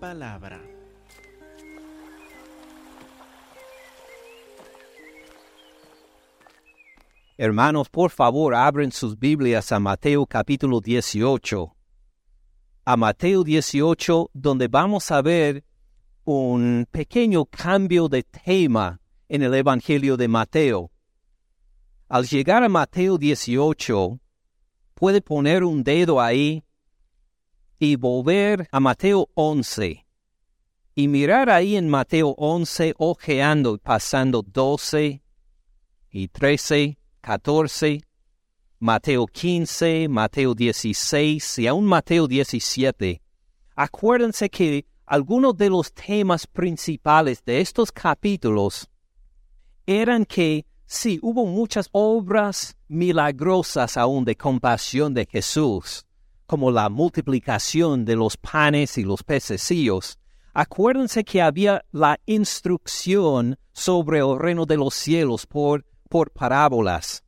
palabra. Hermanos, por favor, abren sus Biblias a Mateo capítulo 18. A Mateo 18, donde vamos a ver un pequeño cambio de tema en el Evangelio de Mateo. Al llegar a Mateo 18, puede poner un dedo ahí y volver a Mateo 11 y mirar ahí en Mateo 11, ojeando y pasando 12 y 13 14, Mateo 15, Mateo 16 y aún Mateo 17. Acuérdense que algunos de los temas principales de estos capítulos eran que sí, hubo muchas obras milagrosas aún de compasión de Jesús, como la multiplicación de los panes y los pececillos. Acuérdense que había la instrucción sobre el reino de los cielos por por parábolas.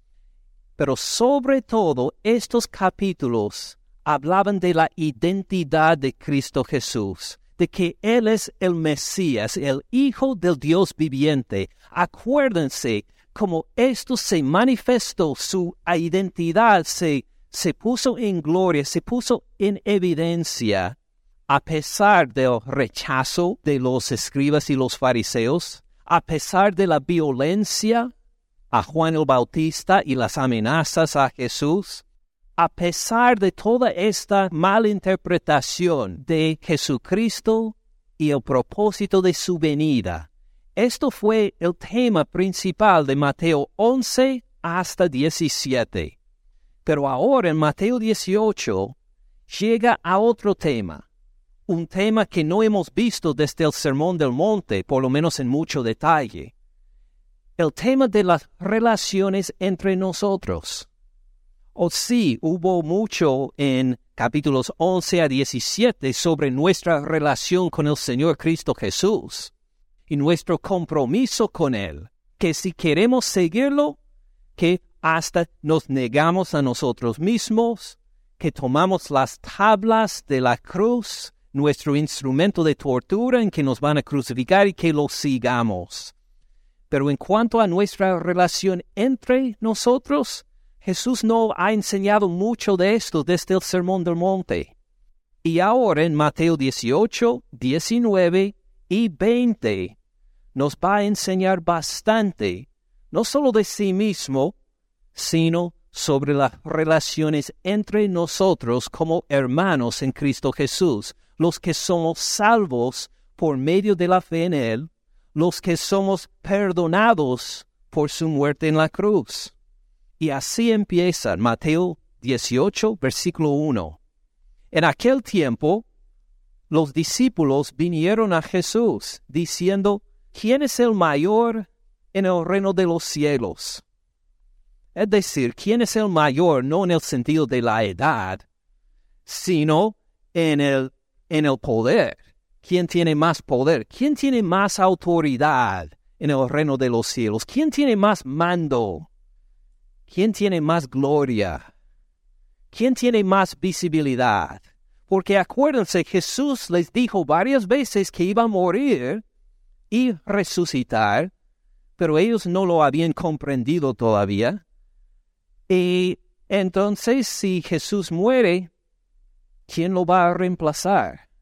Pero sobre todo estos capítulos hablaban de la identidad de Cristo Jesús, de que Él es el Mesías, el Hijo del Dios viviente. Acuérdense cómo esto se manifestó, su identidad se, se puso en gloria, se puso en evidencia, a pesar del rechazo de los escribas y los fariseos, a pesar de la violencia a Juan el Bautista y las amenazas a Jesús, a pesar de toda esta malinterpretación de Jesucristo y el propósito de su venida, esto fue el tema principal de Mateo 11 hasta 17. Pero ahora en Mateo 18 llega a otro tema, un tema que no hemos visto desde el Sermón del Monte, por lo menos en mucho detalle el tema de las relaciones entre nosotros. O sí, hubo mucho en capítulos 11 a 17 sobre nuestra relación con el Señor Cristo Jesús y nuestro compromiso con Él, que si queremos seguirlo, que hasta nos negamos a nosotros mismos, que tomamos las tablas de la cruz, nuestro instrumento de tortura en que nos van a crucificar y que lo sigamos. Pero en cuanto a nuestra relación entre nosotros, Jesús no ha enseñado mucho de esto desde el Sermón del Monte. Y ahora en Mateo 18, 19 y 20 nos va a enseñar bastante, no solo de sí mismo, sino sobre las relaciones entre nosotros como hermanos en Cristo Jesús, los que somos salvos por medio de la fe en Él, los que somos perdonados por su muerte en la cruz. Y así empieza Mateo 18, versículo 1. En aquel tiempo, los discípulos vinieron a Jesús diciendo, ¿quién es el mayor en el reino de los cielos? Es decir, ¿quién es el mayor no en el sentido de la edad, sino en el, en el poder? ¿Quién tiene más poder? ¿Quién tiene más autoridad en el reino de los cielos? ¿Quién tiene más mando? ¿Quién tiene más gloria? ¿Quién tiene más visibilidad? Porque acuérdense, Jesús les dijo varias veces que iba a morir y resucitar, pero ellos no lo habían comprendido todavía. Y entonces, si Jesús muere, ¿quién lo va a reemplazar?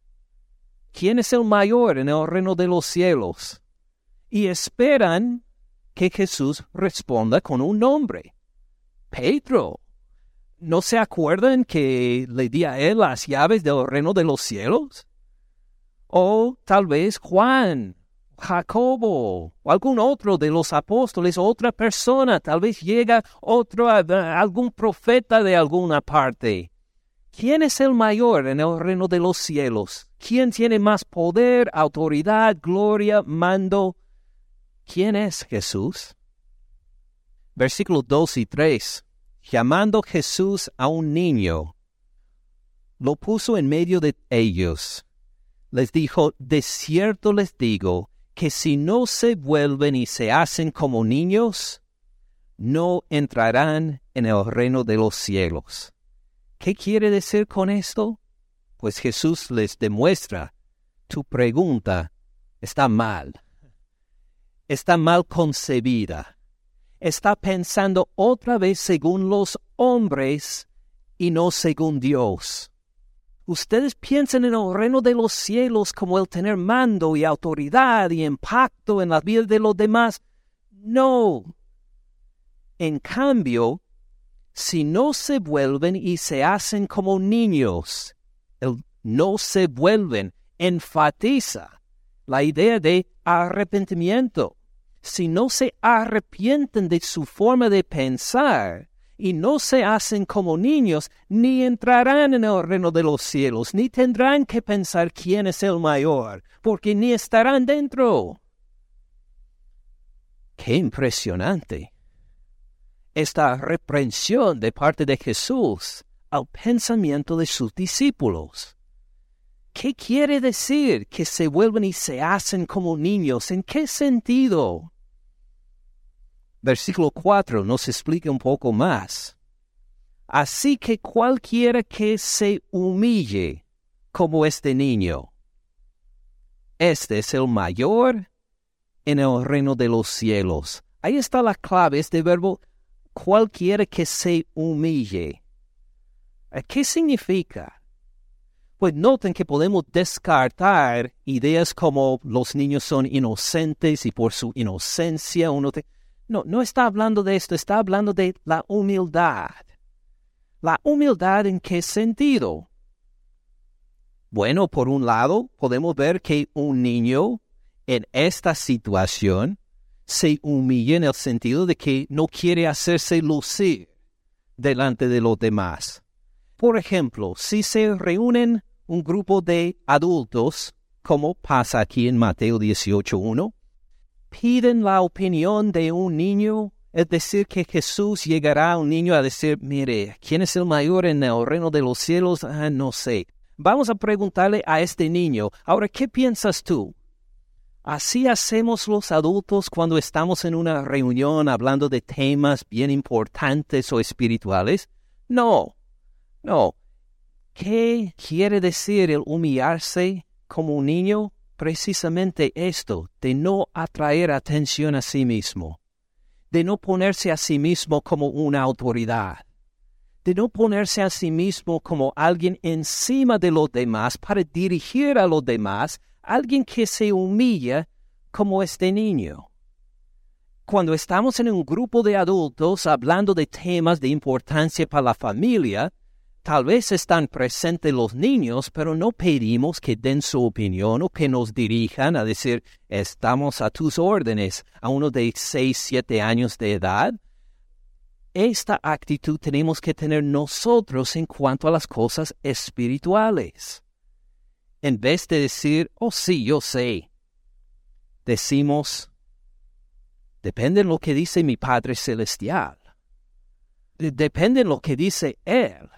¿quién es el mayor en el reino de los cielos? Y esperan que Jesús responda con un nombre. Pedro. ¿No se acuerdan que le di a él las llaves del reino de los cielos? O tal vez Juan, Jacobo, o algún otro de los apóstoles, otra persona, tal vez llega otro, algún profeta de alguna parte. ¿Quién es el mayor en el reino de los cielos? ¿Quién tiene más poder, autoridad, gloria, mando? ¿Quién es Jesús? Versículos 2 y 3. Llamando Jesús a un niño, lo puso en medio de ellos. Les dijo, de cierto les digo, que si no se vuelven y se hacen como niños, no entrarán en el reino de los cielos. ¿Qué quiere decir con esto? Pues Jesús les demuestra tu pregunta está mal. Está mal concebida. Está pensando otra vez según los hombres y no según Dios. Ustedes piensan en el reino de los cielos como el tener mando y autoridad y impacto en la vida de los demás. No. En cambio, si no se vuelven y se hacen como niños, el no se vuelven enfatiza la idea de arrepentimiento. Si no se arrepienten de su forma de pensar, y no se hacen como niños, ni entrarán en el reino de los cielos, ni tendrán que pensar quién es el mayor, porque ni estarán dentro. ¡Qué impresionante! Esta reprensión de parte de Jesús al pensamiento de sus discípulos. ¿Qué quiere decir que se vuelven y se hacen como niños? ¿En qué sentido? Versículo 4 nos explica un poco más. Así que cualquiera que se humille como este niño, este es el mayor en el reino de los cielos. Ahí está la clave, este verbo, cualquiera que se humille. ¿Qué significa? Pues noten que podemos descartar ideas como los niños son inocentes y por su inocencia uno te no, no está hablando de esto, está hablando de la humildad. ¿La humildad en qué sentido? Bueno, por un lado, podemos ver que un niño en esta situación se humilla en el sentido de que no quiere hacerse lucir delante de los demás. Por ejemplo, si se reúnen un grupo de adultos, como pasa aquí en Mateo 18.1, piden la opinión de un niño, es decir, que Jesús llegará a un niño a decir, mire, ¿quién es el mayor en el reino de los cielos? Ah, no sé. Vamos a preguntarle a este niño, ahora, ¿qué piensas tú? ¿Así hacemos los adultos cuando estamos en una reunión hablando de temas bien importantes o espirituales? No, no. ¿Qué quiere decir el humillarse como un niño? Precisamente esto de no atraer atención a sí mismo, de no ponerse a sí mismo como una autoridad, de no ponerse a sí mismo como alguien encima de los demás para dirigir a los demás, alguien que se humilla como este niño. Cuando estamos en un grupo de adultos hablando de temas de importancia para la familia, Tal vez están presentes los niños, pero no pedimos que den su opinión o que nos dirijan a decir, estamos a tus órdenes a uno de 6, 7 años de edad. Esta actitud tenemos que tener nosotros en cuanto a las cosas espirituales. En vez de decir, oh sí, yo sé, decimos, depende de lo que dice mi Padre Celestial. Depende de lo que dice Él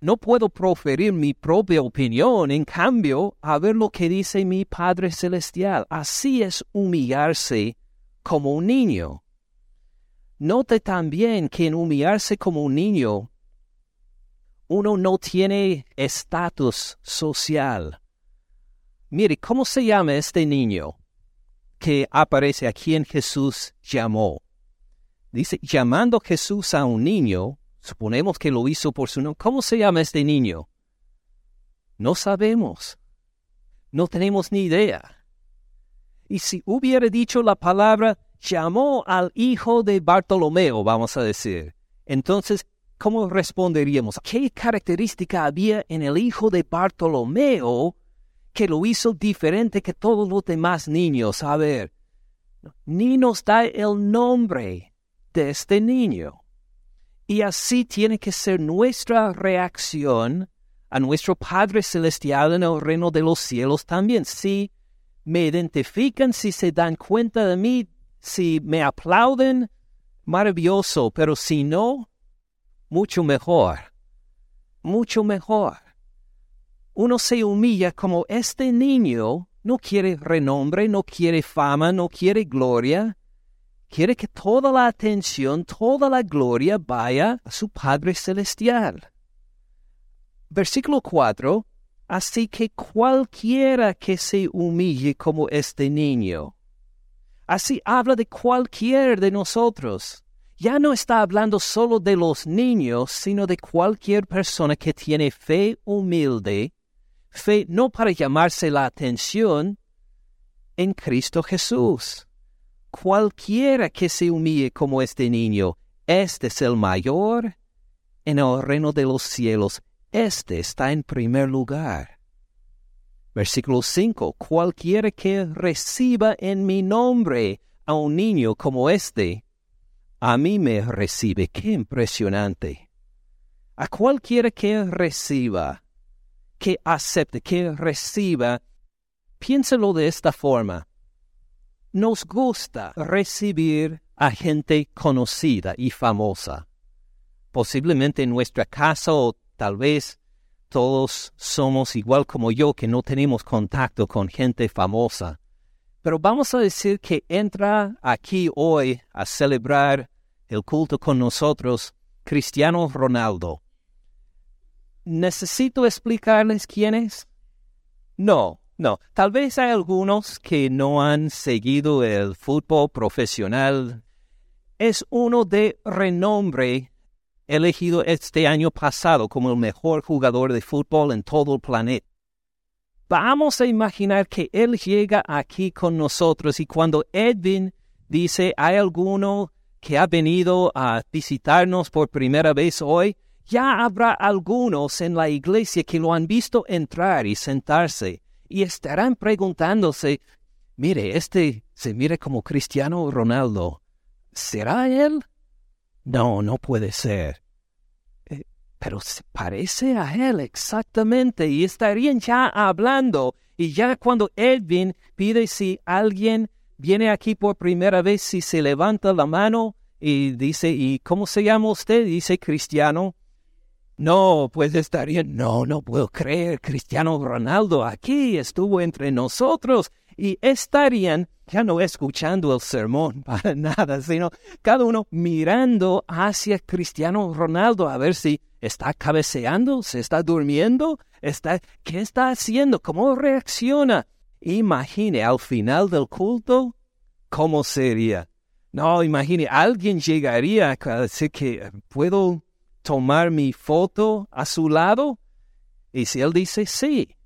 no puedo proferir mi propia opinión, en cambio, a ver lo que dice mi Padre Celestial. Así es humillarse como un niño. Note también que en humillarse como un niño, uno no tiene estatus social. Mire, ¿cómo se llama este niño que aparece a quien Jesús llamó? Dice, llamando Jesús a un niño, Suponemos que lo hizo por su nombre. ¿Cómo se llama este niño? No sabemos. No tenemos ni idea. Y si hubiera dicho la palabra, llamó al hijo de Bartolomeo, vamos a decir. Entonces, ¿cómo responderíamos? ¿Qué característica había en el hijo de Bartolomeo que lo hizo diferente que todos los demás niños? A ver, ni nos da el nombre de este niño. Y así tiene que ser nuestra reacción a nuestro Padre Celestial en el reino de los cielos también. Si me identifican, si se dan cuenta de mí, si me aplauden, maravilloso, pero si no, mucho mejor, mucho mejor. Uno se humilla como este niño no quiere renombre, no quiere fama, no quiere gloria, quiere que toda la atención, toda la gloria vaya a su Padre Celestial. Versículo 4. Así que cualquiera que se humille como este niño. Así habla de cualquier de nosotros. Ya no está hablando solo de los niños, sino de cualquier persona que tiene fe humilde, fe no para llamarse la atención, en Cristo Jesús. Cualquiera que se humille como este niño, este es el mayor en el reino de los cielos, este está en primer lugar. Versículo 5. Cualquiera que reciba en mi nombre a un niño como este, a mí me recibe. Qué impresionante. A cualquiera que reciba, que acepte, que reciba, piénselo de esta forma. Nos gusta recibir a gente conocida y famosa. Posiblemente en nuestra casa o tal vez todos somos igual como yo que no tenemos contacto con gente famosa. Pero vamos a decir que entra aquí hoy a celebrar el culto con nosotros Cristiano Ronaldo. ¿Necesito explicarles quién es? No, no. Tal vez hay algunos que no han seguido el fútbol profesional. Es uno de renombre elegido este año pasado como el mejor jugador de fútbol en todo el planeta. Vamos a imaginar que él llega aquí con nosotros y cuando Edwin dice, hay alguno que ha venido a visitarnos por primera vez hoy, ya habrá algunos en la iglesia que lo han visto entrar y sentarse y estarán preguntándose, mire, este se mira como Cristiano Ronaldo. ¿Será él? No, no puede ser. Eh, pero se parece a él exactamente y estarían ya hablando. Y ya cuando Edwin pide si alguien viene aquí por primera vez, si se levanta la mano y dice, ¿y cómo se llama usted? Dice Cristiano. No, pues estaría, no, no puedo creer, Cristiano Ronaldo aquí estuvo entre nosotros y estarían ya no escuchando el sermón para nada, sino cada uno mirando hacia Cristiano Ronaldo a ver si está cabeceando, se está durmiendo, está, ¿qué está haciendo? ¿Cómo reacciona? Imagine al final del culto, ¿cómo sería? No, imagine, alguien llegaría a decir que puedo tomar mi foto a su lado. Y si él dice sí,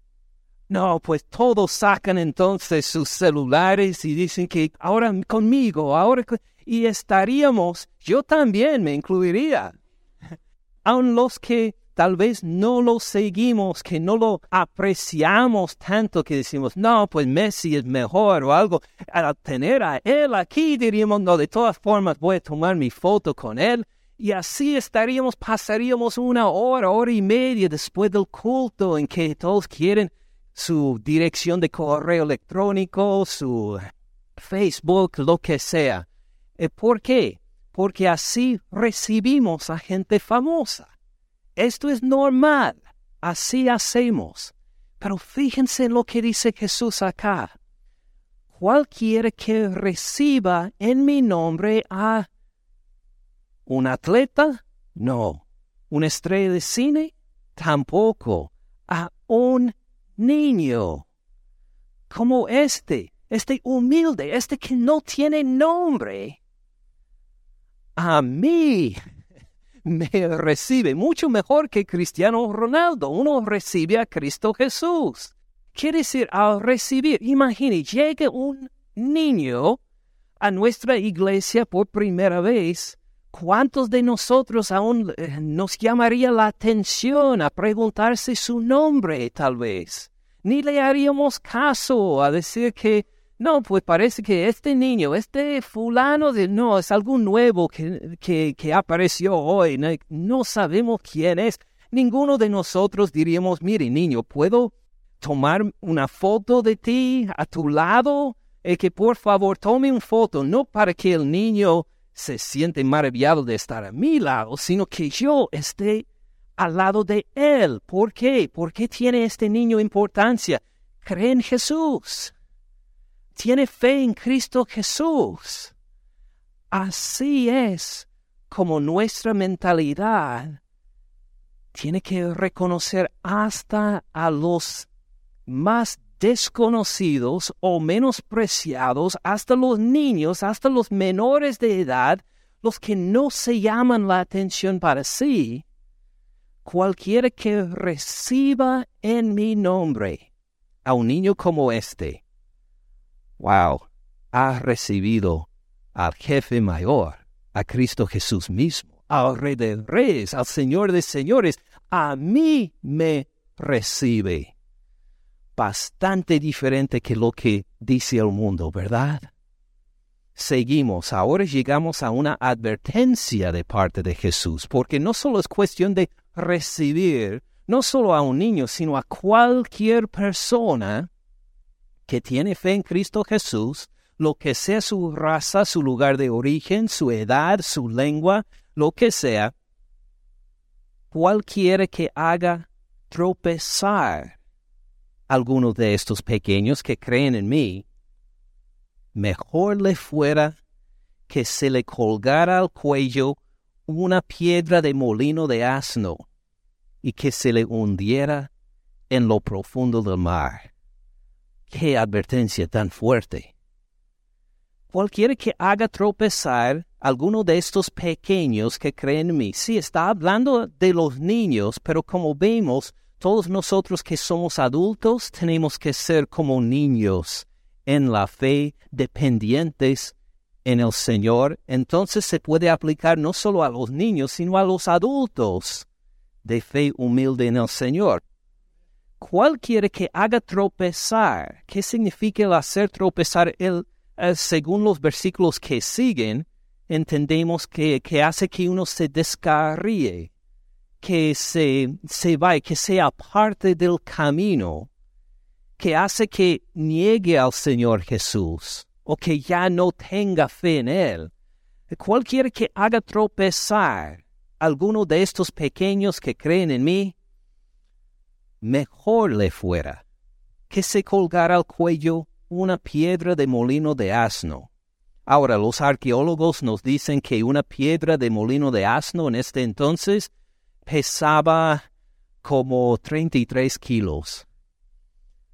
no, pues todos sacan entonces sus celulares y dicen que ahora conmigo, ahora y estaríamos, yo también me incluiría. Aun los que tal vez no lo seguimos, que no lo apreciamos tanto que decimos, no, pues Messi es mejor o algo. Al tener a él aquí diríamos, no, de todas formas voy a tomar mi foto con él. Y así estaríamos, pasaríamos una hora, hora y media después del culto en que todos quieren su dirección de correo electrónico, su Facebook, lo que sea. Eh, ¿Por qué? Porque así recibimos a gente famosa. Esto es normal. Así hacemos. Pero fíjense en lo que dice Jesús acá. Cualquiera que reciba en mi nombre a un atleta, no. ¿Una estrella de cine? Tampoco. A un niño, como este, este humilde, este que no tiene nombre, a mí me recibe mucho mejor que Cristiano Ronaldo. Uno recibe a Cristo Jesús. Quiere decir, al recibir, imagine, llega un niño a nuestra iglesia por primera vez ¿Cuántos de nosotros aún eh, nos llamaría la atención a preguntarse su nombre, tal vez? Ni le haríamos caso a decir que, no, pues parece que este niño, este fulano de, no, es algo nuevo que, que, apareció hoy, no, sabemos quién es. Ninguno de nosotros diríamos, mire niño, ¿puedo tomar una foto de ti a tu lado? Y que por favor tome una foto, no para que el niño se siente maravillado de estar a mi lado, sino que yo esté al lado de él. ¿Por qué? ¿Por qué tiene este niño importancia? Cree en Jesús. Tiene fe en Cristo Jesús. Así es como nuestra mentalidad tiene que reconocer hasta a los más desconocidos o menospreciados, hasta los niños, hasta los menores de edad, los que no se llaman la atención para sí, cualquiera que reciba en mi nombre a un niño como este, wow, ha recibido al jefe mayor, a Cristo Jesús mismo, al Rey de Reyes, al Señor de Señores, a mí me recibe. Bastante diferente que lo que dice el mundo, ¿verdad? seguimos, ahora llegamos a una advertencia de parte de Jesús, porque no solo es cuestión de recibir, no solo a un niño, sino a cualquier persona que tiene fe en Cristo Jesús, lo que sea su raza, su lugar de origen, su edad, su lengua, lo que sea, cualquiera que haga tropezar alguno de estos pequeños que creen en mí, mejor le fuera que se le colgara al cuello una piedra de molino de asno y que se le hundiera en lo profundo del mar. ¡Qué advertencia tan fuerte! Cualquiera que haga tropezar alguno de estos pequeños que creen en mí, sí está hablando de los niños, pero como vemos, todos nosotros que somos adultos tenemos que ser como niños en la fe, dependientes en el Señor, entonces se puede aplicar no solo a los niños, sino a los adultos de fe humilde en el Señor. Cualquiera que haga tropezar, ¿qué significa el hacer tropezar? El, eh, según los versículos que siguen, entendemos que, que hace que uno se descarríe, que se, se vaya, que sea parte del camino que hace que niegue al Señor Jesús o que ya no tenga fe en Él. Cualquiera que haga tropezar alguno de estos pequeños que creen en mí, mejor le fuera que se colgara al cuello una piedra de molino de asno. Ahora los arqueólogos nos dicen que una piedra de molino de asno en este entonces pesaba como 33 kilos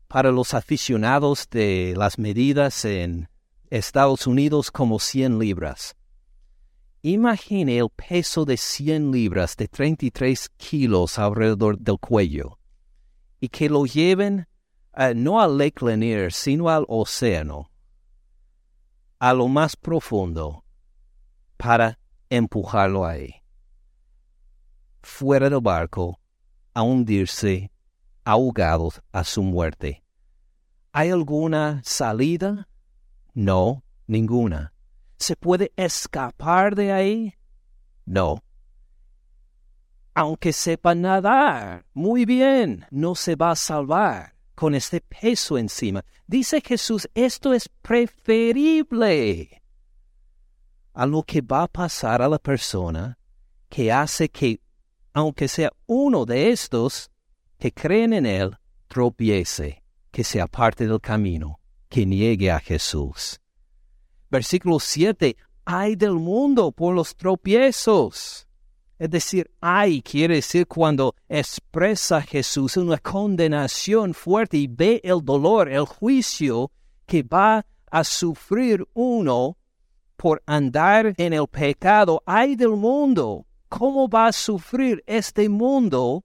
para los aficionados de las medidas en Estados Unidos como 100 libras. Imagine el peso de 100 libras de 33 kilos alrededor del cuello y que lo lleven eh, no al Lake Lanier, sino al océano, a lo más profundo, para empujarlo ahí. Fuera del barco, a hundirse ahogados a su muerte. ¿Hay alguna salida? No, ninguna. ¿Se puede escapar de ahí? No. Aunque sepa nadar, muy bien, no se va a salvar con este peso encima. Dice Jesús, esto es preferible a lo que va a pasar a la persona que hace que, aunque sea uno de estos, que creen en Él tropiece, que se aparte del camino, que niegue a Jesús. Versículo 7. Ay del mundo por los tropiezos. Es decir, ay quiere decir cuando expresa Jesús una condenación fuerte y ve el dolor, el juicio que va a sufrir uno por andar en el pecado. Ay del mundo. ¿Cómo va a sufrir este mundo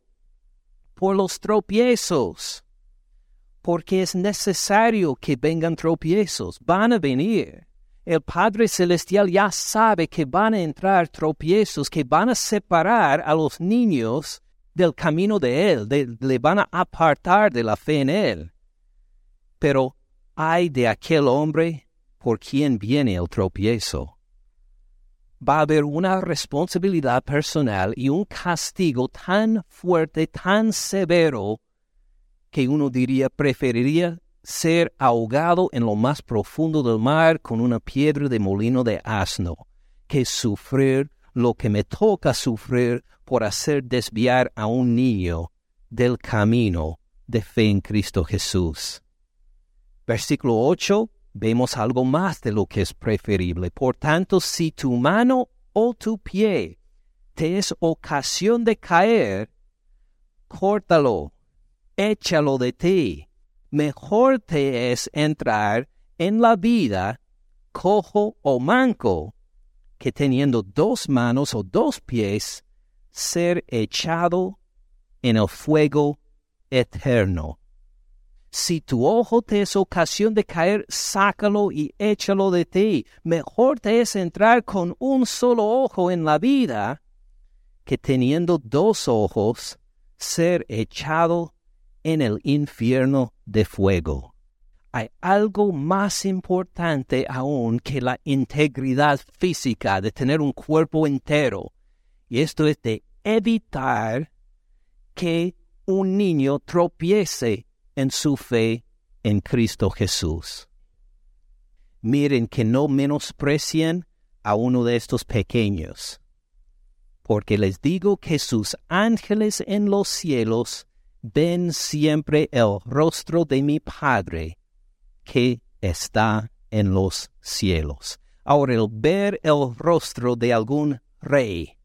por los tropiezos, porque es necesario que vengan tropiezos, van a venir. El Padre Celestial ya sabe que van a entrar tropiezos, que van a separar a los niños del camino de Él, le van a apartar de la fe en Él. Pero hay de aquel hombre por quien viene el tropiezo va a haber una responsabilidad personal y un castigo tan fuerte, tan severo, que uno diría preferiría ser ahogado en lo más profundo del mar con una piedra de molino de asno, que sufrir lo que me toca sufrir por hacer desviar a un niño del camino de fe en Cristo Jesús. Versículo 8 vemos algo más de lo que es preferible. Por tanto, si tu mano o tu pie te es ocasión de caer, córtalo, échalo de ti. Mejor te es entrar en la vida cojo o manco que teniendo dos manos o dos pies, ser echado en el fuego eterno. Si tu ojo te es ocasión de caer, sácalo y échalo de ti. Mejor te es entrar con un solo ojo en la vida que teniendo dos ojos, ser echado en el infierno de fuego. Hay algo más importante aún que la integridad física de tener un cuerpo entero, y esto es de evitar que un niño tropiece en su fe en Cristo Jesús. Miren que no menosprecien a uno de estos pequeños, porque les digo que sus ángeles en los cielos ven siempre el rostro de mi Padre que está en los cielos. Ahora, el ver el rostro de algún rey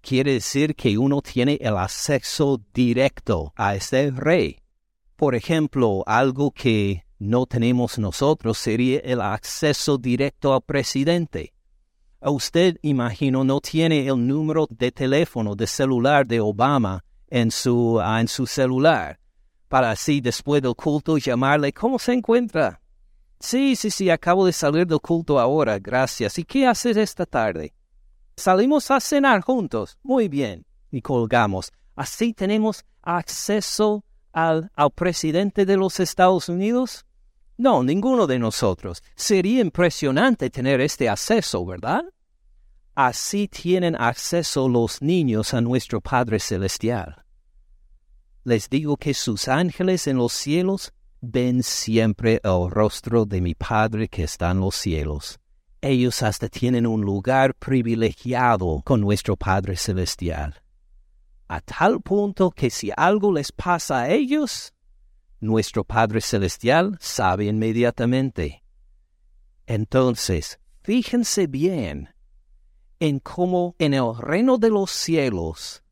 quiere decir que uno tiene el acceso directo a ese rey. Por ejemplo, algo que no tenemos nosotros sería el acceso directo al presidente. Usted, imagino, no tiene el número de teléfono de celular de Obama en su, ah, en su celular, para así después del culto llamarle ¿Cómo se encuentra? Sí, sí, sí, acabo de salir del culto ahora, gracias. ¿Y qué haces esta tarde? Salimos a cenar juntos. Muy bien. Y colgamos. Así tenemos acceso al, presidente de los Estados Unidos? No, ninguno de nosotros. Sería impresionante tener este acceso, ¿verdad? Así tienen acceso los niños a nuestro Padre Celestial. Les digo que sus ángeles en los cielos ven siempre el rostro de mi Padre que está en los cielos. Ellos hasta tienen un lugar privilegiado con nuestro Padre Celestial a tal punto que si algo les pasa a ellos, nuestro Padre Celestial sabe inmediatamente. Entonces, fíjense bien en cómo en el reino de los cielos,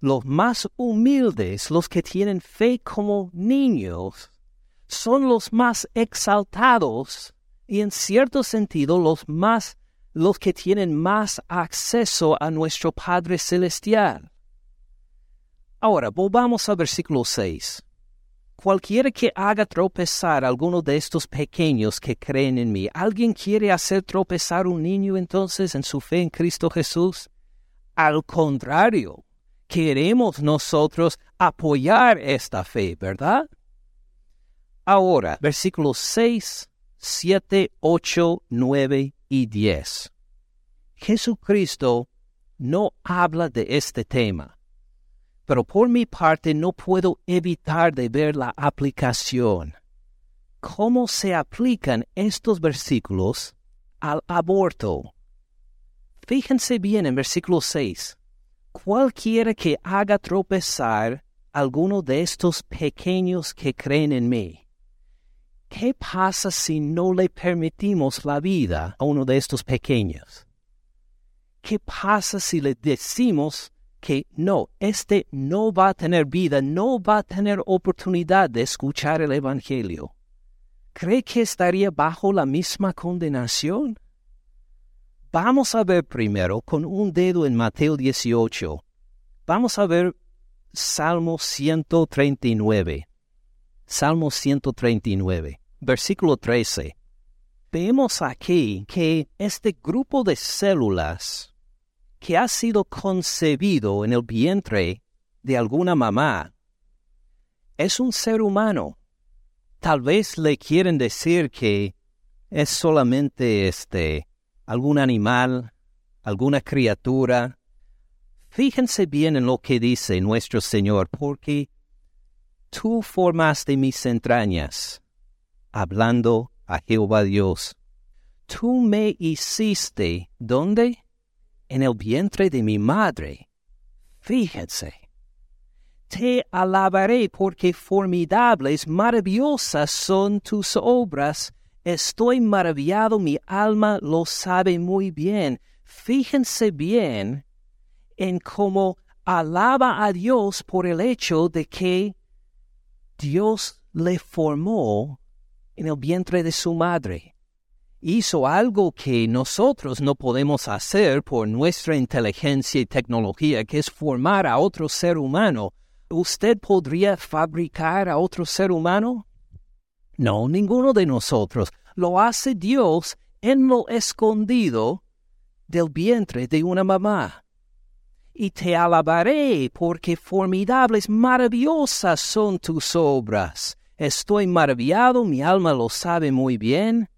los más humildes, los que tienen fe como niños, son los más exaltados y en cierto sentido los más los que tienen más acceso a nuestro Padre Celestial. Ahora, volvamos al versículo 6. Cualquiera que haga tropezar a alguno de estos pequeños que creen en mí, ¿alguien quiere hacer tropezar un niño entonces en su fe en Cristo Jesús? Al contrario, queremos nosotros apoyar esta fe, ¿verdad? Ahora, versículos 6, 7, 8, 9 y 10. Jesucristo no habla de este tema pero por mi parte no puedo evitar de ver la aplicación. ¿Cómo se aplican estos versículos al aborto? Fíjense bien en versículo 6. Cualquiera que haga tropezar alguno de estos pequeños que creen en mí. ¿Qué pasa si no le permitimos la vida a uno de estos pequeños? ¿Qué pasa si le decimos que no, este no va a tener vida, no va a tener oportunidad de escuchar el Evangelio, ¿cree que estaría bajo la misma condenación? Vamos a ver primero con un dedo en Mateo 18. Vamos a ver Salmo 139. Salmo 139, versículo 13. Vemos aquí que este grupo de células que ha sido concebido en el vientre de alguna mamá es un ser humano. Tal vez le quieren decir que es solamente este algún animal, alguna criatura. Fíjense bien en lo que dice nuestro Señor, porque tú formaste mis entrañas, hablando a Jehová Dios. Tú me hiciste, ¿dónde? En el vientre de mi madre. Fíjense. Te alabaré porque formidables, maravillosas son tus obras. Estoy maravillado, mi alma lo sabe muy bien. Fíjense bien en cómo alaba a Dios por el hecho de que Dios le formó en el vientre de su madre. Hizo algo que nosotros no podemos hacer por nuestra inteligencia y tecnología, que es formar a otro ser humano. ¿Usted podría fabricar a otro ser humano? No, ninguno de nosotros. Lo hace Dios en lo escondido del vientre de una mamá. Y te alabaré porque formidables, maravillosas son tus obras. Estoy maravillado, mi alma lo sabe muy bien.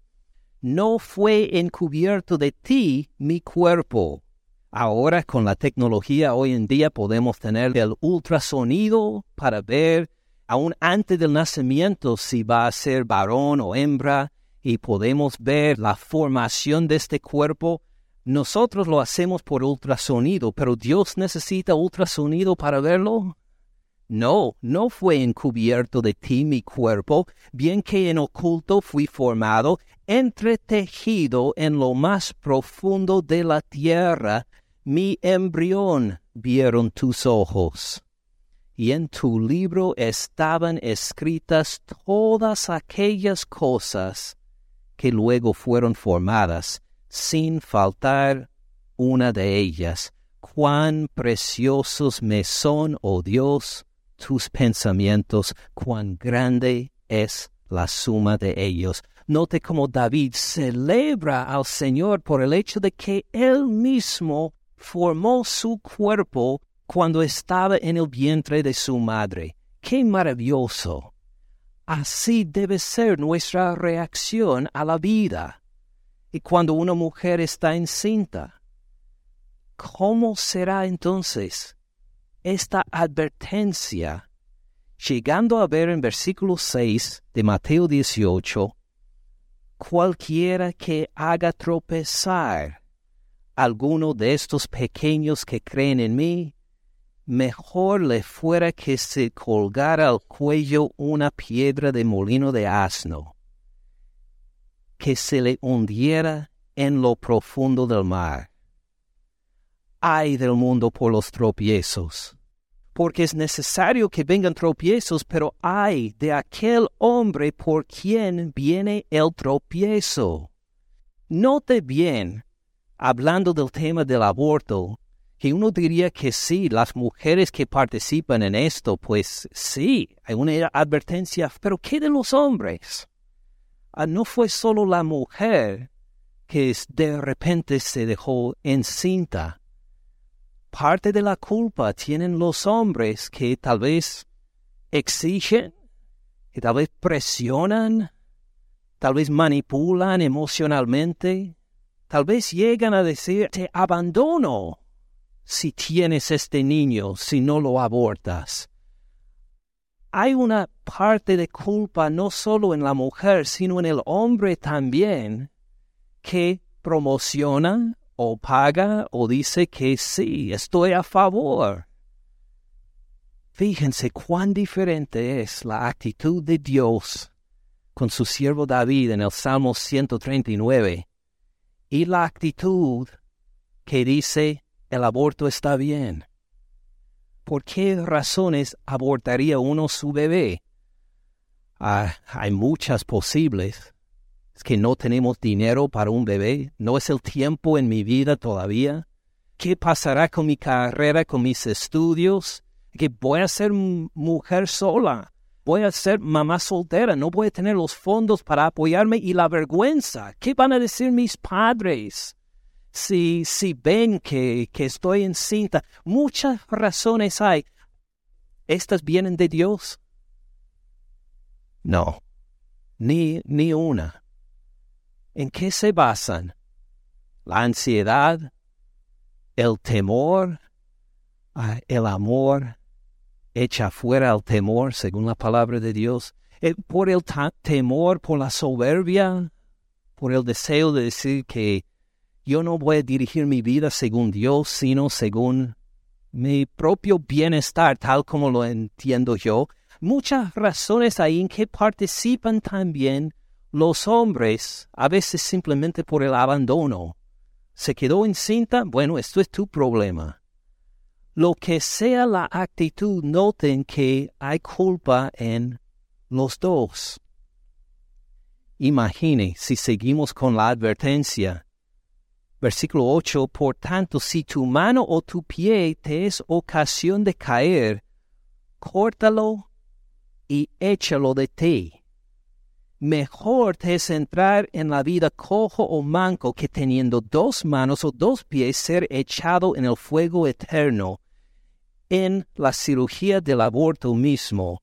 No fue encubierto de ti mi cuerpo. Ahora con la tecnología hoy en día podemos tener el ultrasonido para ver aún antes del nacimiento si va a ser varón o hembra y podemos ver la formación de este cuerpo. Nosotros lo hacemos por ultrasonido, pero Dios necesita ultrasonido para verlo. No, no fue encubierto de ti mi cuerpo, bien que en oculto fui formado, entretejido en lo más profundo de la tierra, mi embrión vieron tus ojos. Y en tu libro estaban escritas todas aquellas cosas que luego fueron formadas, sin faltar una de ellas. Cuán preciosos me son, oh Dios, tus pensamientos, cuán grande es la suma de ellos. Note cómo David celebra al Señor por el hecho de que él mismo formó su cuerpo cuando estaba en el vientre de su madre. ¡Qué maravilloso! Así debe ser nuestra reacción a la vida. Y cuando una mujer está encinta, ¿cómo será entonces esta advertencia? Llegando a ver en versículo 6 de Mateo 18, cualquiera que haga tropezar alguno de estos pequeños que creen en mí, mejor le fuera que se colgara al cuello una piedra de molino de asno, que se le hundiera en lo profundo del mar. Ay del mundo por los tropiezos, porque es necesario que vengan tropiezos, pero ay de aquel hombre por quien viene el tropiezo. Note bien, hablando del tema del aborto, que uno diría que sí, las mujeres que participan en esto, pues sí, hay una advertencia, pero ¿qué de los hombres? Ah, no fue solo la mujer que de repente se dejó encinta. Parte de la culpa tienen los hombres que tal vez exigen, que tal vez presionan, tal vez manipulan emocionalmente, tal vez llegan a decir, te abandono si tienes este niño si no lo abortas. Hay una parte de culpa no solo en la mujer, sino en el hombre también, que promociona o paga o dice que sí, estoy a favor. Fíjense cuán diferente es la actitud de Dios con su siervo David en el Salmo 139 y la actitud que dice el aborto está bien. ¿Por qué razones abortaría uno su bebé? Ah, hay muchas posibles. Es que no tenemos dinero para un bebé, no es el tiempo en mi vida todavía. ¿Qué pasará con mi carrera, con mis estudios? Que voy a ser mujer sola, voy a ser mamá soltera, no voy a tener los fondos para apoyarme y la vergüenza. ¿Qué van a decir mis padres? si, si ven que, que estoy encinta. Muchas razones hay. ¿Estas vienen de Dios? No, ni, ni una. ¿En qué se basan? La ansiedad, el temor, ah, el amor, echa fuera el temor, según la palabra de Dios, eh, por el temor, por la soberbia, por el deseo de decir que yo no voy a dirigir mi vida según Dios, sino según mi propio bienestar, tal como lo entiendo yo. Muchas razones hay en que participan también los hombres, a veces simplemente por el abandono. ¿Se quedó encinta? Bueno, esto es tu problema. Lo que sea la actitud, noten que hay culpa en los dos. Imagine si seguimos con la advertencia. Versículo 8, por tanto, si tu mano o tu pie te es ocasión de caer, córtalo y échalo de ti. Mejor te es entrar en la vida cojo o manco que teniendo dos manos o dos pies ser echado en el fuego eterno. En la cirugía del aborto mismo,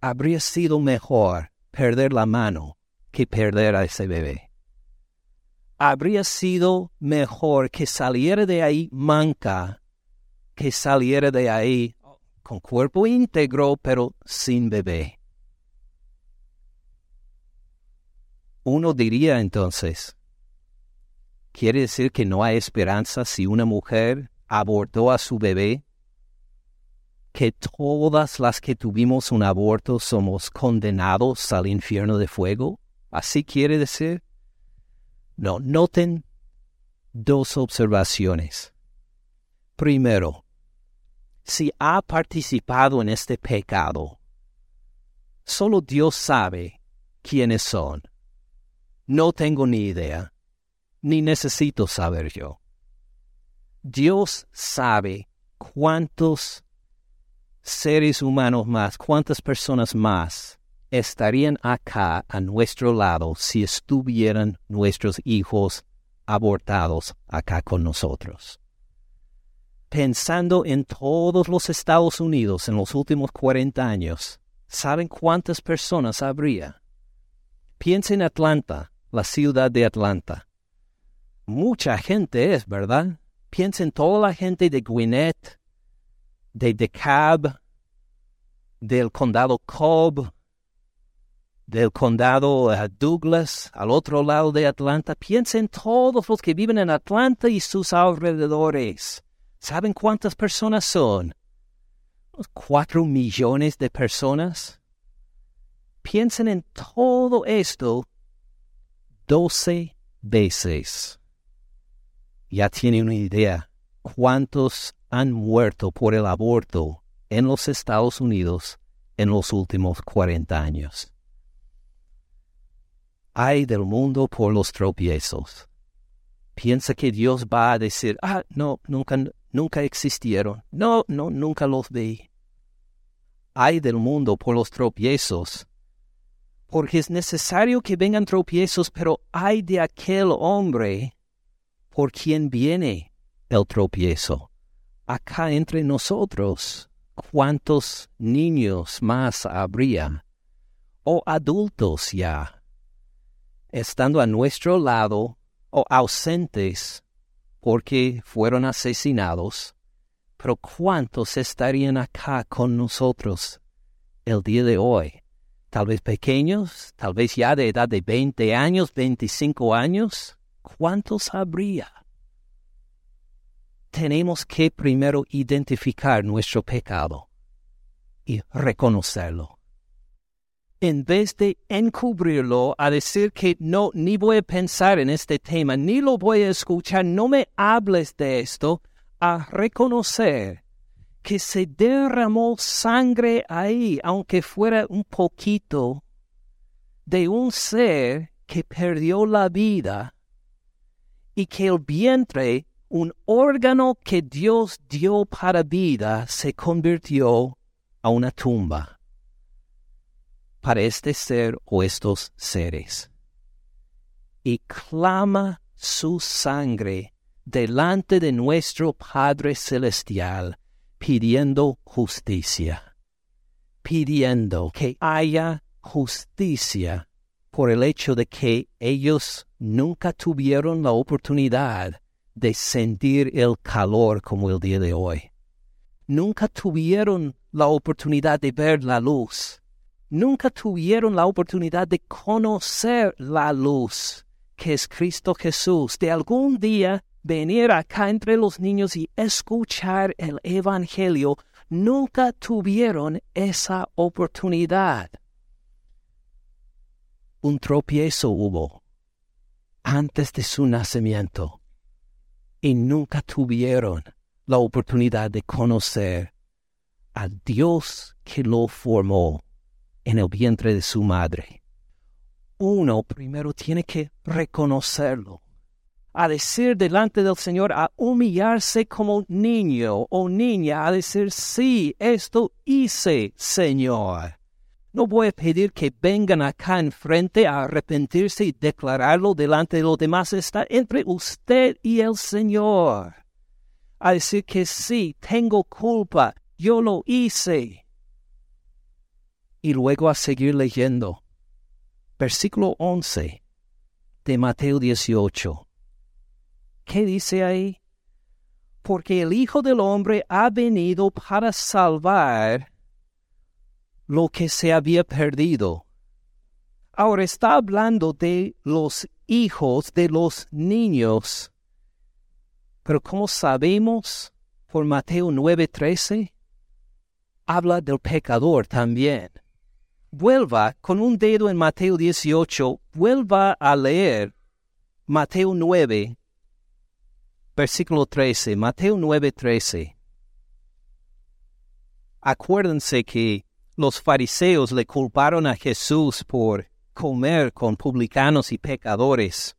habría sido mejor perder la mano que perder a ese bebé. Habría sido mejor que saliera de ahí manca que saliera de ahí con cuerpo íntegro pero sin bebé. Uno diría entonces, ¿quiere decir que no hay esperanza si una mujer abortó a su bebé? ¿Que todas las que tuvimos un aborto somos condenados al infierno de fuego? ¿Así quiere decir? No, noten dos observaciones. Primero, si ha participado en este pecado, solo Dios sabe quiénes son. No tengo ni idea, ni necesito saber yo. Dios sabe cuántos seres humanos más, cuántas personas más estarían acá a nuestro lado si estuvieran nuestros hijos abortados acá con nosotros. Pensando en todos los Estados Unidos en los últimos 40 años, ¿saben cuántas personas habría? Piensa en Atlanta, la ciudad de Atlanta. Mucha gente es, ¿verdad? Piensa en toda la gente de Gwinnett, de DeKalb, del condado Cobb, del condado eh, Douglas, al otro lado de Atlanta. Piensa en todos los que viven en Atlanta y sus alrededores. ¿Saben cuántas personas son? Cuatro millones de personas. Piensen en todo esto doce veces. Ya tiene una idea cuántos han muerto por el aborto en los Estados Unidos en los últimos 40 años. Hay del mundo por los tropiezos. Piensa que Dios va a decir, ah, no, nunca, nunca existieron. No, no, nunca los vi. Hay del mundo por los tropiezos porque es necesario que vengan tropiezos, pero hay de aquel hombre por quien viene el tropiezo. Acá entre nosotros, ¿cuántos niños más habría? O adultos ya, estando a nuestro lado o ausentes porque fueron asesinados, pero ¿cuántos estarían acá con nosotros el día de hoy? Tal vez pequeños, tal vez ya de edad de 20 años, 25 años, ¿cuántos habría? Tenemos que primero identificar nuestro pecado y reconocerlo. En vez de encubrirlo a decir que no, ni voy a pensar en este tema, ni lo voy a escuchar, no me hables de esto, a reconocer que se derramó sangre ahí, aunque fuera un poquito, de un ser que perdió la vida y que el vientre, un órgano que Dios dio para vida, se convirtió a una tumba para este ser o estos seres. Y clama su sangre delante de nuestro Padre Celestial pidiendo justicia, pidiendo que haya justicia por el hecho de que ellos nunca tuvieron la oportunidad de sentir el calor como el día de hoy. Nunca tuvieron la oportunidad de ver la luz. Nunca tuvieron la oportunidad de conocer la luz que es Cristo Jesús, de algún día venir acá entre los niños y escuchar el Evangelio, nunca tuvieron esa oportunidad. Un tropiezo hubo antes de su nacimiento y nunca tuvieron la oportunidad de conocer al Dios que lo formó en el vientre de su madre. Uno primero tiene que reconocerlo, a decir delante del Señor, a humillarse como niño o niña, a decir, sí, esto hice, Señor. No voy a pedir que vengan acá enfrente a arrepentirse y declararlo delante de los demás. Está entre usted y el Señor. A decir que sí, tengo culpa, yo lo hice. Y luego a seguir leyendo. Versículo 11 de Mateo 18. ¿Qué dice ahí? Porque el Hijo del Hombre ha venido para salvar lo que se había perdido. Ahora está hablando de los hijos de los niños. Pero como sabemos por Mateo 9:13, habla del pecador también. Vuelva con un dedo en Mateo 18, vuelva a leer Mateo 9, versículo 13, Mateo 9, 13. Acuérdense que los fariseos le culparon a Jesús por comer con publicanos y pecadores.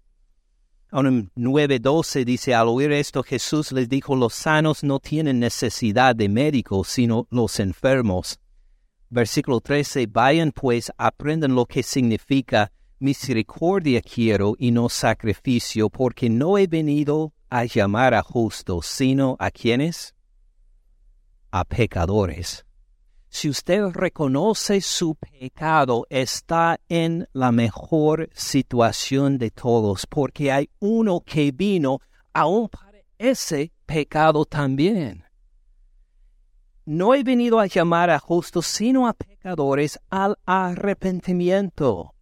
En 9.12 dice, al oír esto Jesús les dijo, los sanos no tienen necesidad de médicos, sino los enfermos. Versículo 13, vayan pues, aprendan lo que significa misericordia quiero y no sacrificio, porque no he venido a llamar a justos, sino a quienes? A pecadores. Si usted reconoce su pecado, está en la mejor situación de todos, porque hay uno que vino aún para ese pecado también. No he venido a llamar a justos, sino a pecadores al arrepentimiento.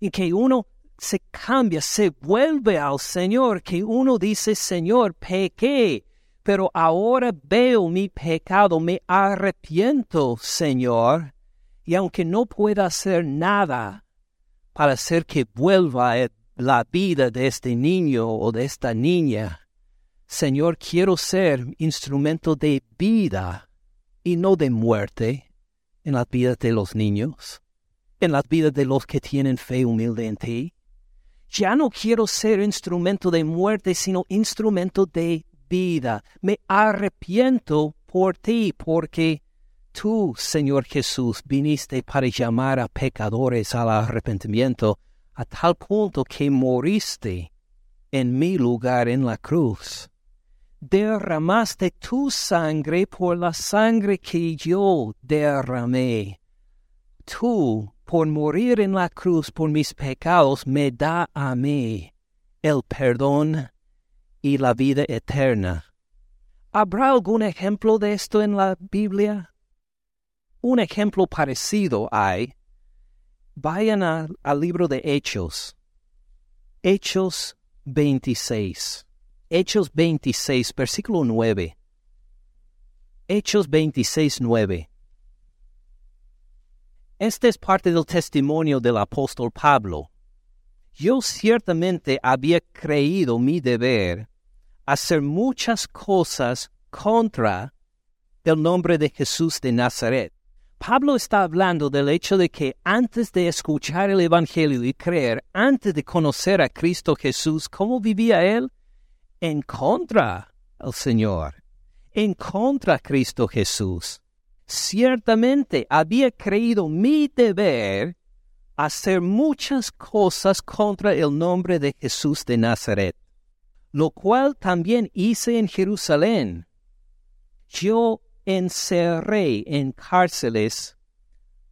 Y que uno se cambia, se vuelve al Señor, que uno dice, Señor, pequé, pero ahora veo mi pecado, me arrepiento, Señor, y aunque no pueda hacer nada para hacer que vuelva la vida de este niño o de esta niña, Señor, quiero ser instrumento de vida y no de muerte en las vidas de los niños, en las vidas de los que tienen fe humilde en ti. Ya no quiero ser instrumento de muerte, sino instrumento de vida. Me arrepiento por ti, porque tú, Señor Jesús, viniste para llamar a pecadores al arrepentimiento, a tal punto que moriste en mi lugar en la cruz. Derramaste tu sangre por la sangre que yo derramé. Tú, por morir en la cruz por mis pecados, me da a mí el perdón y la vida eterna. ¿Habrá algún ejemplo de esto en la Biblia? Un ejemplo parecido hay. Vayan al libro de Hechos. Hechos 26. Hechos 26, versículo 9. Hechos 26, 9. Este es parte del testimonio del apóstol Pablo. Yo ciertamente había creído mi deber hacer muchas cosas contra el nombre de Jesús de Nazaret. Pablo está hablando del hecho de que antes de escuchar el Evangelio y creer, antes de conocer a Cristo Jesús, ¿cómo vivía él? En contra al Señor, en contra a Cristo Jesús. Ciertamente había creído mi deber hacer muchas cosas contra el nombre de Jesús de Nazaret lo cual también hice en Jerusalén. Yo encerré en cárceles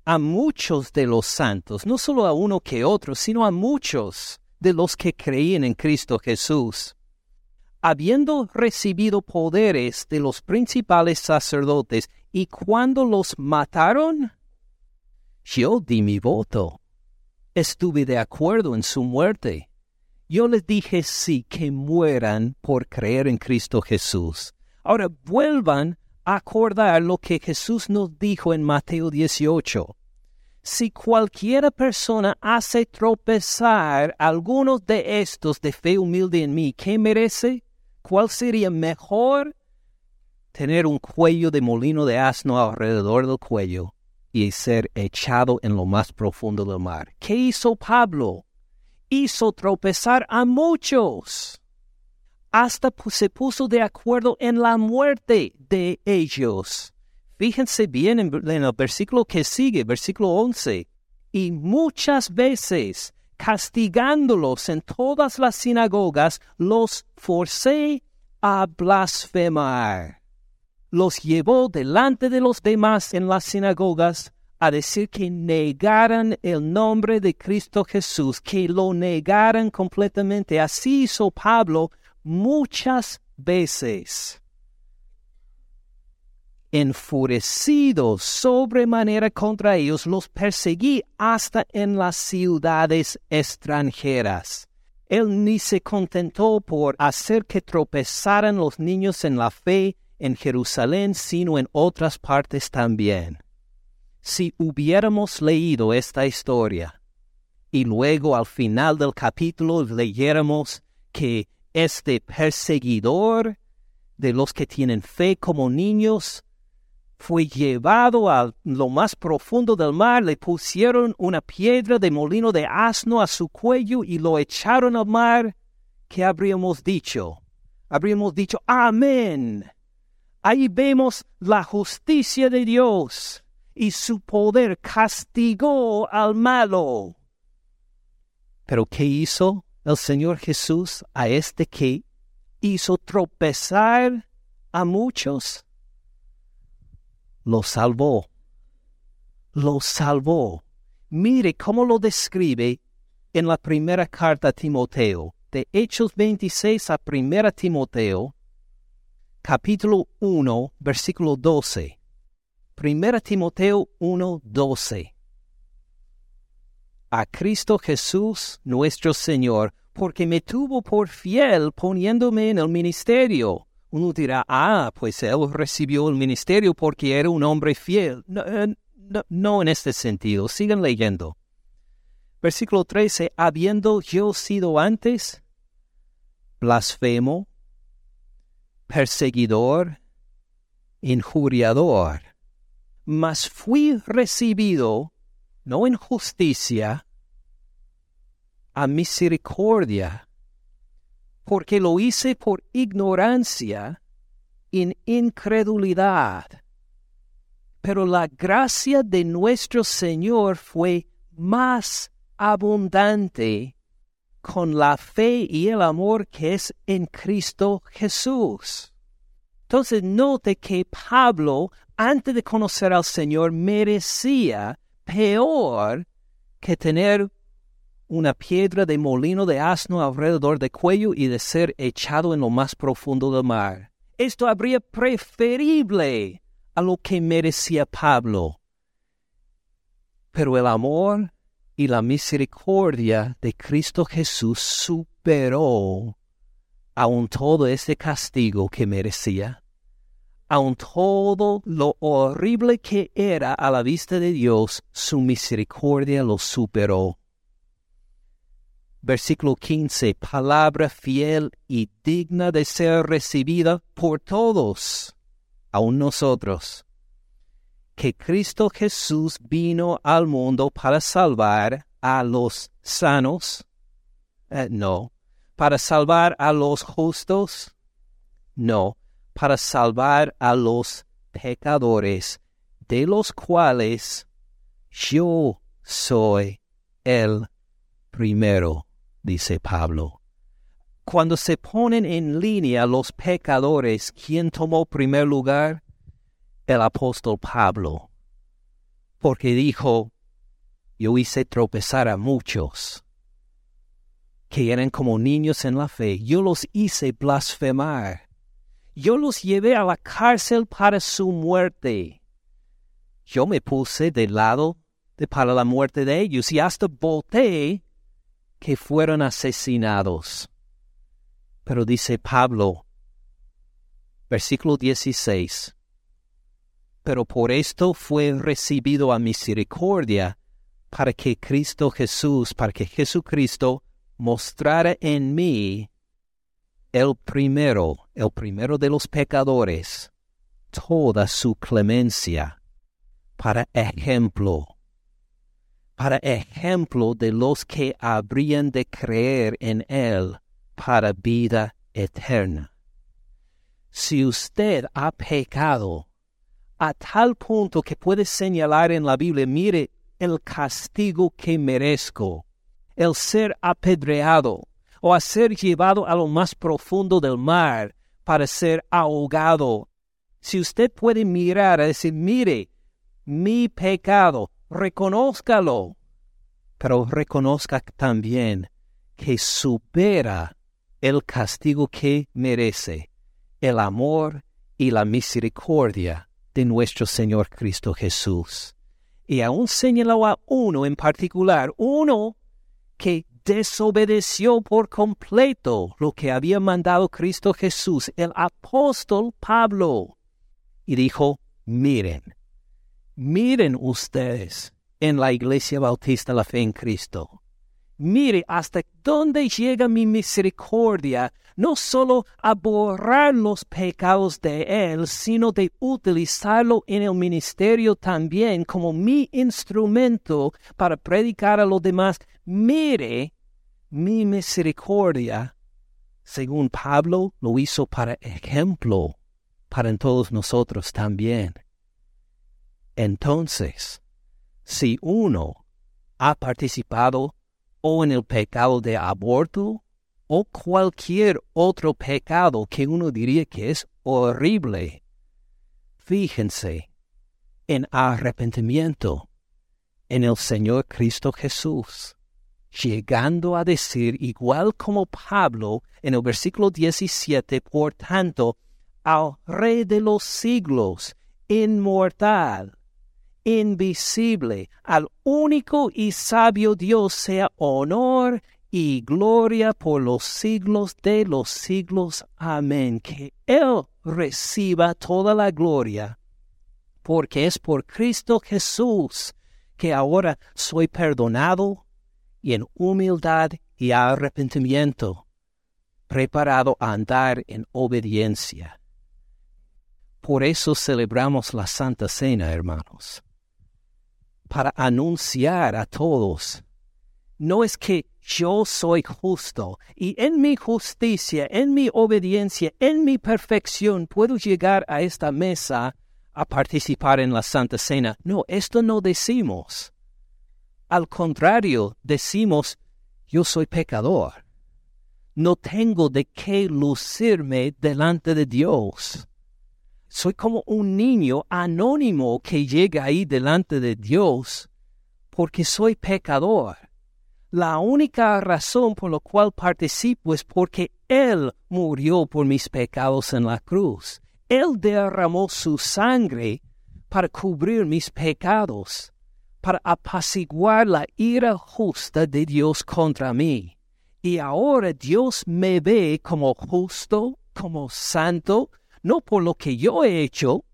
a muchos de los santos, no solo a uno que otro, sino a muchos de los que creían en Cristo Jesús. Habiendo recibido poderes de los principales sacerdotes, y cuando los mataron, yo di mi voto. Estuve de acuerdo en su muerte yo les dije sí, que mueran por creer en Cristo Jesús. Ahora vuelvan a acordar lo que Jesús nos dijo en Mateo 18. Si cualquiera persona hace tropezar a algunos de estos de fe humilde en mí, ¿qué merece? ¿Cuál sería mejor tener un cuello de molino de asno alrededor del cuello y ser echado en lo más profundo del mar. ¿Qué hizo Pablo? Hizo tropezar a muchos. Hasta se puso de acuerdo en la muerte de ellos. Fíjense bien en, el versículo que sigue, versículo 11. Y muchas veces, castigándolos en todas las sinagogas, los forcé a blasfemar. Los llevó delante de los demás en las sinagogas a decir que negaran el nombre de Cristo Jesús, que lo negaran completamente. Así hizo Pablo muchas veces enfurecido sobremanera contra ellos, los perseguí hasta en las ciudades extranjeras. Él ni se contentó por hacer que tropezaran los niños en la fe en Jerusalén, sino en otras partes también. Si hubiéramos leído esta historia y luego al final del capítulo leyéramos que este perseguidor de los que tienen fe como niños fue llevado a lo más profundo del mar, le pusieron una piedra de molino de asno a su cuello y lo echaron al mar, ¿qué habríamos dicho? Habríamos dicho, amén. Ahí vemos la justicia de Dios y su poder castigó al malo. Pero ¿qué hizo el Señor Jesús a este que hizo tropezar a muchos? lo salvó. Lo salvó. Mire cómo lo describe en la primera carta a Timoteo, de Hechos 26 a primera Timoteo, capítulo 1, versículo 12. Primera Timoteo 1, 12. A Cristo Jesús nuestro Señor, porque me tuvo por fiel poniéndome en el ministerio uno dirá, ah, pues él recibió el ministerio porque era un hombre fiel. No, eh, no, en este sentido. Sigan leyendo. Versículo 13, habiendo yo sido antes blasfemo, perseguidor, injuriador, mas fui recibido, no en justicia, a misericordia porque lo hice por ignorancia, en incredulidad. Pero la gracia de nuestro Señor fue más abundante con la fe y el amor que es en Cristo Jesús. Entonces note que Pablo, antes de conocer al Señor, merecía peor que tener una piedra de molino de asno alrededor de cuello y de ser echado en lo más profundo del mar. Esto habría preferible a lo que merecía Pablo. Pero el amor y la misericordia de Cristo Jesús superó aun todo ese castigo que merecía, aun todo lo horrible que era a la vista de Dios, su misericordia lo superó. Versículo 15, palabra fiel y digna de ser recibida por todos, aun nosotros, que Cristo Jesús vino al mundo para salvar a los sanos, eh, no, para salvar a los justos, no, para salvar a los pecadores, de los cuales yo soy el primero dice Pablo. Cuando se ponen en línea los pecadores, ¿quién tomó primer lugar? El apóstol Pablo. Porque dijo, yo hice tropezar a muchos que eran como niños en la fe. Yo los hice blasfemar. Yo los llevé a la cárcel para su muerte. Yo me puse del lado de para la muerte de ellos y hasta voté que fueron asesinados. Pero dice Pablo, versículo 16, pero por esto fue recibido a misericordia para que Cristo Jesús, para que Jesucristo mostrara en mí el primero, el primero de los pecadores, toda su clemencia para ejemplo, para ejemplo de los que habrían de creer en Él para vida eterna. Si usted ha pecado a tal punto que puede señalar en la Biblia, mire el castigo que merezco, el ser apedreado o a ser llevado a lo más profundo del mar para ser ahogado. Si usted puede mirar a decir, mire, mi pecado, reconózcalo, pero reconozca también que supera el castigo que merece el amor y la misericordia de nuestro Señor Cristo Jesús. Y aún señaló a uno en particular, uno que desobedeció por completo lo que había mandado Cristo Jesús, el apóstol Pablo. Y dijo, miren, miren ustedes en la iglesia bautista la fe en Cristo. Mire hasta dónde llega mi misericordia, no solo a borrar los pecados de Él, sino de utilizarlo en el ministerio también como mi instrumento para predicar a los demás. Mire mi misericordia, según Pablo lo hizo para ejemplo, para todos nosotros también. Entonces, si uno ha participado o en el pecado de aborto o cualquier otro pecado que uno diría que es horrible. Fíjense en arrepentimiento en el Señor Cristo Jesús, llegando a decir, igual como Pablo en el versículo 17, por tanto, al Rey de los siglos, inmortal, invisible, al único y sabio Dios sea honor y gloria por los siglos de los siglos. Amén. Que Él reciba toda la gloria, porque es por Cristo Jesús que ahora soy perdonado y en humildad y arrepentimiento, preparado a andar en obediencia. Por eso celebramos la Santa Cena, hermanos para anunciar a todos. No es que yo soy justo y en mi justicia, en mi obediencia, en mi perfección puedo llegar a esta mesa a participar en la Santa Cena. No, esto no decimos. Al contrario, decimos, yo soy pecador. No tengo de qué lucirme delante de Dios. Soy como un niño anónimo que llega ahí delante de Dios porque soy pecador. La única razón por la cual participo es porque Él murió por mis pecados en la cruz. Él derramó su sangre para cubrir mis pecados, para apaciguar la ira justa de Dios contra mí. Y ahora Dios me ve como justo, como santo, no por lo que yo he hecho,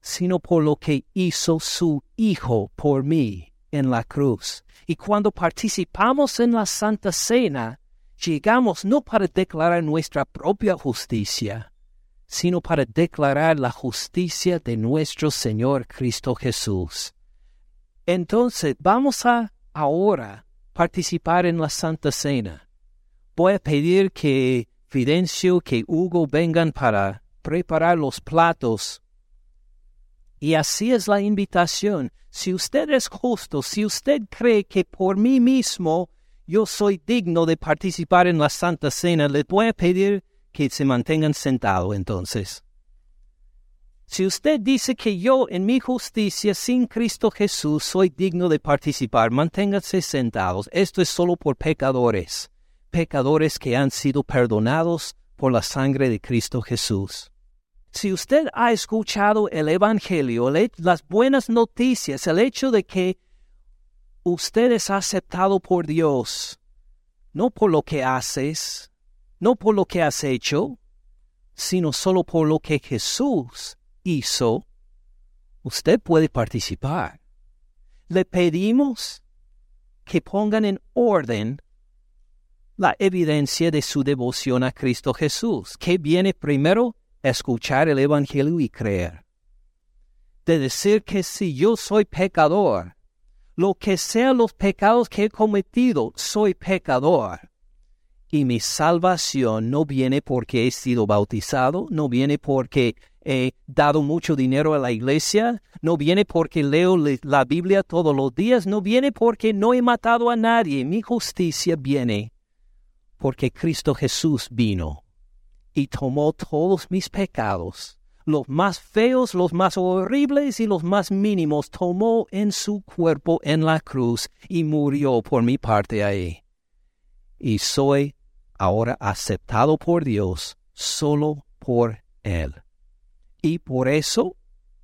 sino por lo que hizo su Hijo por mí en la cruz. Y cuando participamos en la Santa Cena, llegamos no para declarar nuestra propia justicia, sino para declarar la justicia de nuestro Señor Cristo Jesús. Entonces vamos a ahora participar en la Santa Cena. Voy a pedir que Fidencio, que Hugo vengan para preparar los platos. Y así es la invitación. Si usted es justo, si usted cree que por mí mismo yo soy digno de participar en la Santa Cena, le voy a pedir que se mantengan sentados entonces. Si usted dice que yo en mi justicia sin Cristo Jesús soy digno de participar, manténganse sentados. Esto es solo por pecadores, pecadores que han sido perdonados por la sangre de Cristo Jesús. Si usted ha escuchado el Evangelio, las buenas noticias, el hecho de que usted es aceptado por Dios, no por lo que haces, no por lo que has hecho, sino solo por lo que Jesús hizo, usted puede participar. Le pedimos que pongan en orden la evidencia de su devoción a Cristo Jesús. ¿Qué viene primero? escuchar el Evangelio y creer. de decir que si yo soy pecador, lo que sean los pecados que he cometido, soy pecador. Y mi salvación no viene porque he sido bautizado, no viene porque he dado mucho dinero a la iglesia, no viene porque leo la Biblia todos los días, no viene porque no he matado a nadie. Mi justicia viene porque Cristo Jesús vino y tomó todos mis pecados, los más feos, los más horribles y los más mínimos, tomó en su cuerpo en la cruz y murió por mi parte ahí. Y soy ahora aceptado por Dios solo por Él. Y por eso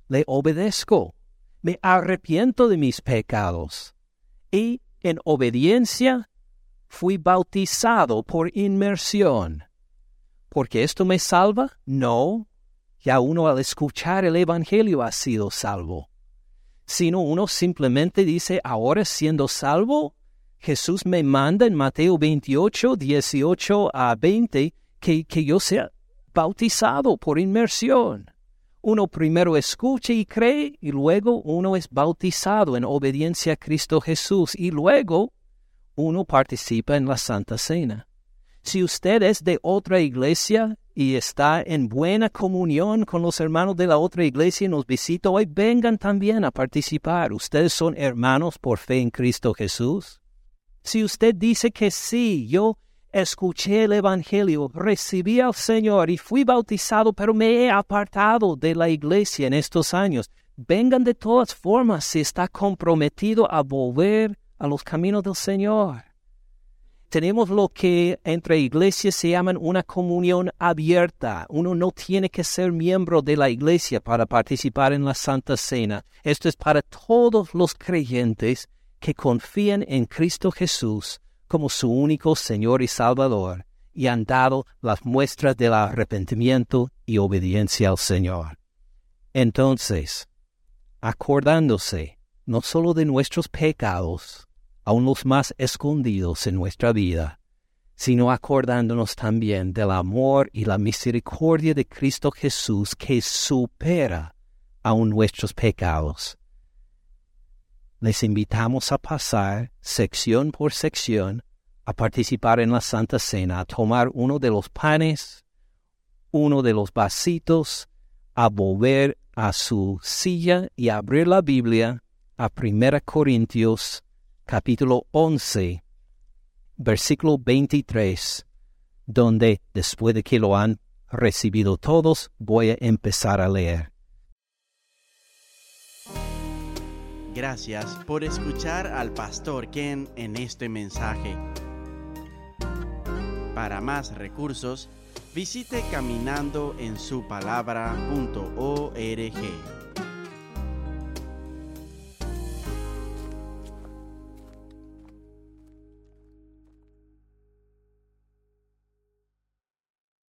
le obedezco, me arrepiento de mis pecados. Y en obediencia fui bautizado por inmersión. ¿Porque esto me salva? No. Ya uno al escuchar el Evangelio ha sido salvo. Sino uno simplemente dice, ahora siendo salvo, Jesús me manda en Mateo 28, 18 a 20 que, que yo sea bautizado por inmersión. Uno primero escucha y cree y luego uno es bautizado en obediencia a Cristo Jesús y luego uno participa en la Santa Cena. Si usted es de otra iglesia y está en buena comunión con los hermanos de la otra iglesia y nos visita hoy, vengan también a participar. Ustedes son hermanos por fe en Cristo Jesús. Si usted dice que sí, yo escuché el Evangelio, recibí al Señor y fui bautizado, pero me he apartado de la iglesia en estos años, vengan de todas formas si está comprometido a volver a los caminos del Señor. Tenemos lo que entre iglesias se llaman una comunión abierta. Uno no tiene que ser miembro de la iglesia para participar en la Santa Cena. Esto es para todos los creyentes que confían en Cristo Jesús como su único Señor y Salvador y han dado las muestras del arrepentimiento y obediencia al Señor. Entonces, acordándose no solo de nuestros pecados, aun los más escondidos en nuestra vida, sino acordándonos también del amor y la misericordia de Cristo Jesús que supera aun nuestros pecados. Les invitamos a pasar sección por sección a participar en la Santa Cena, a tomar uno de los panes, uno de los vasitos, a volver a su silla y abrir la Biblia a 1 Corintios capítulo 11, versículo 23, donde después de que lo han recibido todos, voy a empezar a leer. Gracias por escuchar al pastor Ken en este mensaje. Para más recursos, visite caminandoensupalabra.org.